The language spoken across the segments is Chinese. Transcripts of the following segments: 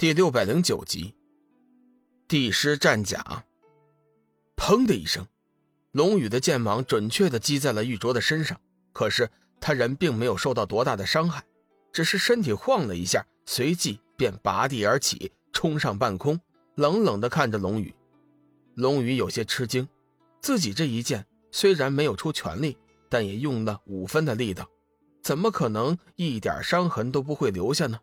第六百零九集，帝师战甲。砰的一声，龙宇的剑芒准确的击在了玉镯的身上。可是他人并没有受到多大的伤害，只是身体晃了一下，随即便拔地而起，冲上半空，冷冷的看着龙宇。龙宇有些吃惊，自己这一剑虽然没有出全力，但也用了五分的力道，怎么可能一点伤痕都不会留下呢？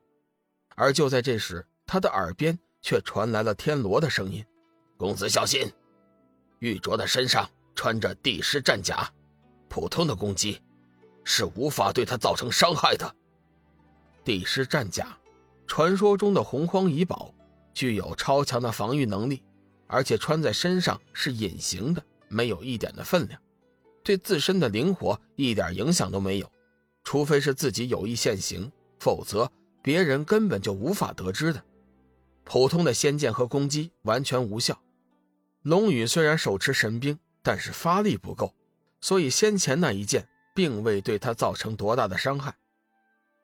而就在这时，他的耳边却传来了天罗的声音：“公子小心，玉镯的身上穿着帝师战甲，普通的攻击是无法对他造成伤害的。帝师战甲，传说中的洪荒遗宝，具有超强的防御能力，而且穿在身上是隐形的，没有一点的分量，对自身的灵活一点影响都没有，除非是自己有意现形，否则别人根本就无法得知的。”普通的仙剑和攻击完全无效。龙宇虽然手持神兵，但是发力不够，所以先前那一剑并未对他造成多大的伤害。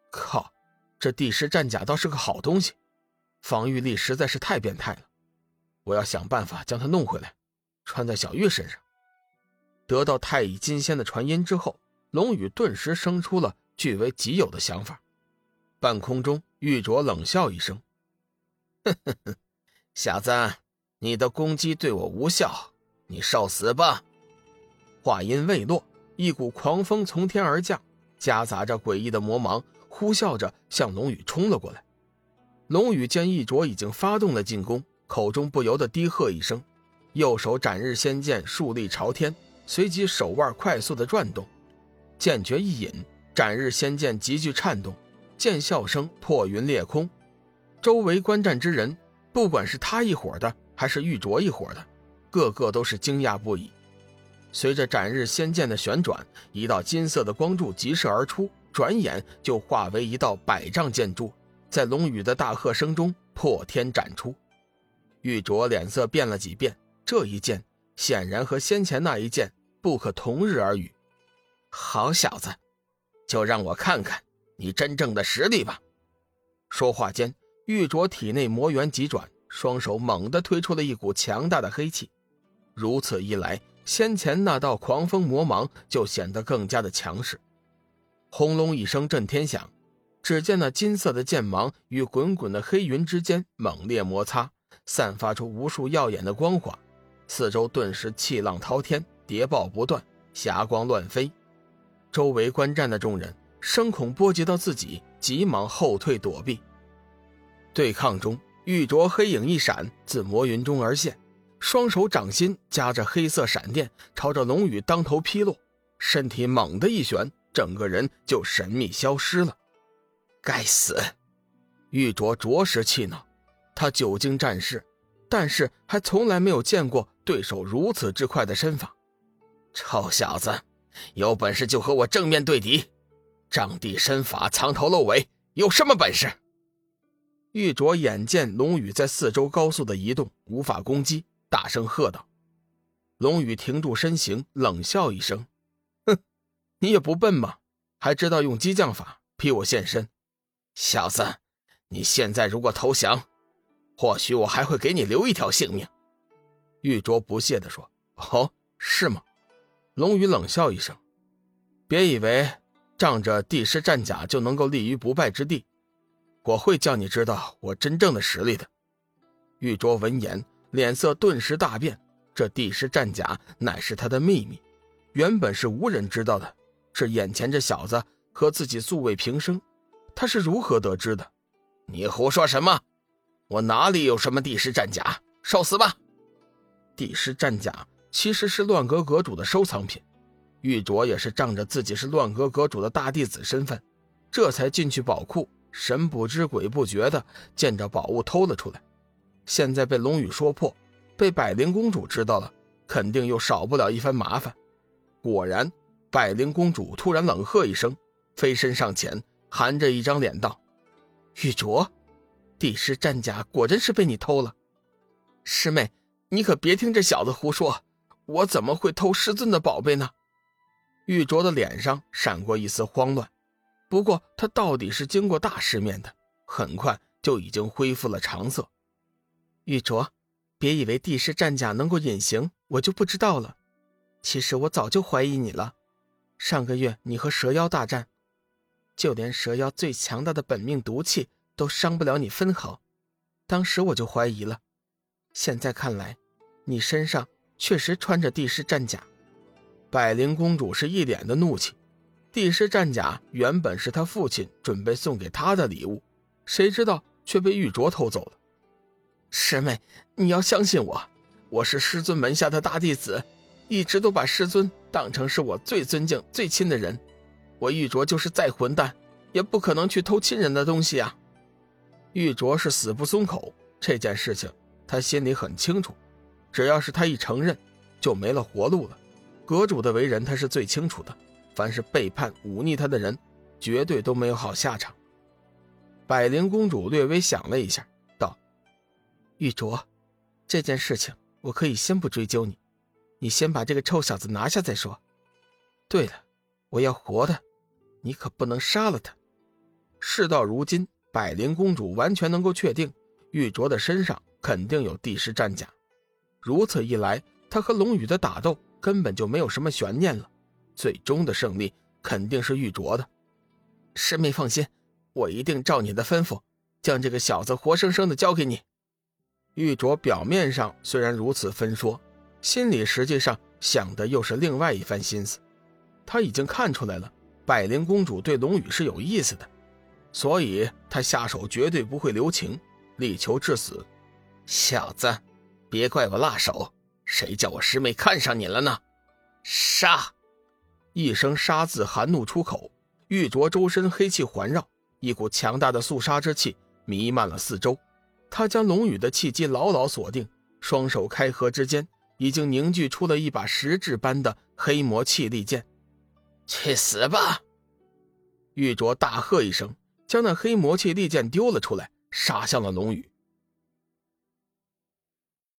靠，这帝师战甲倒是个好东西，防御力实在是太变态了。我要想办法将它弄回来，穿在小玉身上。得到太乙金仙的传音之后，龙宇顿时生出了据为己有的想法。半空中，玉镯冷笑一声。呵呵呵，小子，你的攻击对我无效，你受死吧！话音未落，一股狂风从天而降，夹杂着诡异的魔芒，呼啸着向龙宇冲了过来。龙宇见一卓已经发动了进攻，口中不由得低喝一声，右手斩日仙剑竖立朝天，随即手腕快速的转动，剑诀一引，斩日仙剑急剧颤动，剑啸声破云裂空。周围观战之人，不管是他一伙的，还是玉镯一伙的，个个都是惊讶不已。随着斩日仙剑的旋转，一道金色的光柱急射而出，转眼就化为一道百丈剑柱，在龙宇的大喝声中破天斩出。玉镯脸色变了几变，这一剑显然和先前那一剑不可同日而语。好小子，就让我看看你真正的实力吧！说话间。玉镯体内魔元急转，双手猛地推出了一股强大的黑气。如此一来，先前那道狂风魔芒就显得更加的强势。轰隆一声震天响，只见那金色的剑芒与滚滚的黑云之间猛烈摩擦，散发出无数耀眼的光华。四周顿时气浪滔天，谍报不断，霞光乱飞。周围观战的众人声恐波及到自己，急忙后退躲避。对抗中，玉镯黑影一闪，自魔云中而现，双手掌心夹着黑色闪电，朝着龙宇当头劈落，身体猛地一旋，整个人就神秘消失了。该死！玉镯着实气恼，他久经战事，但是还从来没有见过对手如此之快的身法。臭小子，有本事就和我正面对敌！仗地身法藏头露尾，有什么本事？玉镯眼见龙宇在四周高速的移动，无法攻击，大声喝道：“龙宇，停住身形，冷笑一声，哼，你也不笨吧？还知道用激将法逼我现身？小子，你现在如果投降，或许我还会给你留一条性命。”玉镯不屑地说：“哦，是吗？”龙宇冷笑一声：“别以为仗着帝师战甲就能够立于不败之地。”我会叫你知道我真正的实力的。玉镯闻言，脸色顿时大变。这帝师战甲乃是他的秘密，原本是无人知道的。是眼前这小子和自己素未平生，他是如何得知的？你胡说什么？我哪里有什么帝师战甲？受死吧！帝师战甲其实是乱阁阁主的收藏品，玉镯也是仗着自己是乱阁阁主的大弟子身份，这才进去宝库。神不知鬼不觉的见着宝物偷了出来，现在被龙宇说破，被百灵公主知道了，肯定又少不了一番麻烦。果然，百灵公主突然冷喝一声，飞身上前，含着一张脸道：“玉镯，帝师战甲果真是被你偷了。师妹，你可别听这小子胡说，我怎么会偷师尊的宝贝呢？”玉镯的脸上闪过一丝慌乱。不过他到底是经过大世面的，很快就已经恢复了常色。玉镯，别以为帝师战甲能够隐形，我就不知道了。其实我早就怀疑你了。上个月你和蛇妖大战，就连蛇妖最强大的本命毒气都伤不了你分毫，当时我就怀疑了。现在看来，你身上确实穿着帝师战甲。百灵公主是一脸的怒气。帝师战甲原本是他父亲准备送给他的礼物，谁知道却被玉镯偷走了。师妹，你要相信我，我是师尊门下的大弟子，一直都把师尊当成是我最尊敬、最亲的人。我玉镯就是再混蛋，也不可能去偷亲人的东西啊！玉镯是死不松口，这件事情他心里很清楚，只要是他一承认，就没了活路了。阁主的为人他是最清楚的。凡是背叛、忤逆他的人，绝对都没有好下场。百灵公主略微想了一下，道：“玉镯，这件事情我可以先不追究你，你先把这个臭小子拿下再说。对了，我要活的，你可不能杀了他。”事到如今，百灵公主完全能够确定，玉镯的身上肯定有帝师战甲。如此一来，他和龙宇的打斗根本就没有什么悬念了。最终的胜利肯定是玉镯的，师妹放心，我一定照你的吩咐，将这个小子活生生的交给你。玉镯表面上虽然如此分说，心里实际上想的又是另外一番心思。他已经看出来了，百灵公主对龙宇是有意思的，所以他下手绝对不会留情，力求致死。小子，别怪我辣手，谁叫我师妹看上你了呢？杀！一声“杀”字含怒出口，玉镯周身黑气环绕，一股强大的肃杀之气弥漫了四周。他将龙宇的气机牢牢锁定，双手开合之间，已经凝聚出了一把实质般的黑魔气利剑。去死吧！玉镯大喝一声，将那黑魔气利剑丢了出来，杀向了龙宇。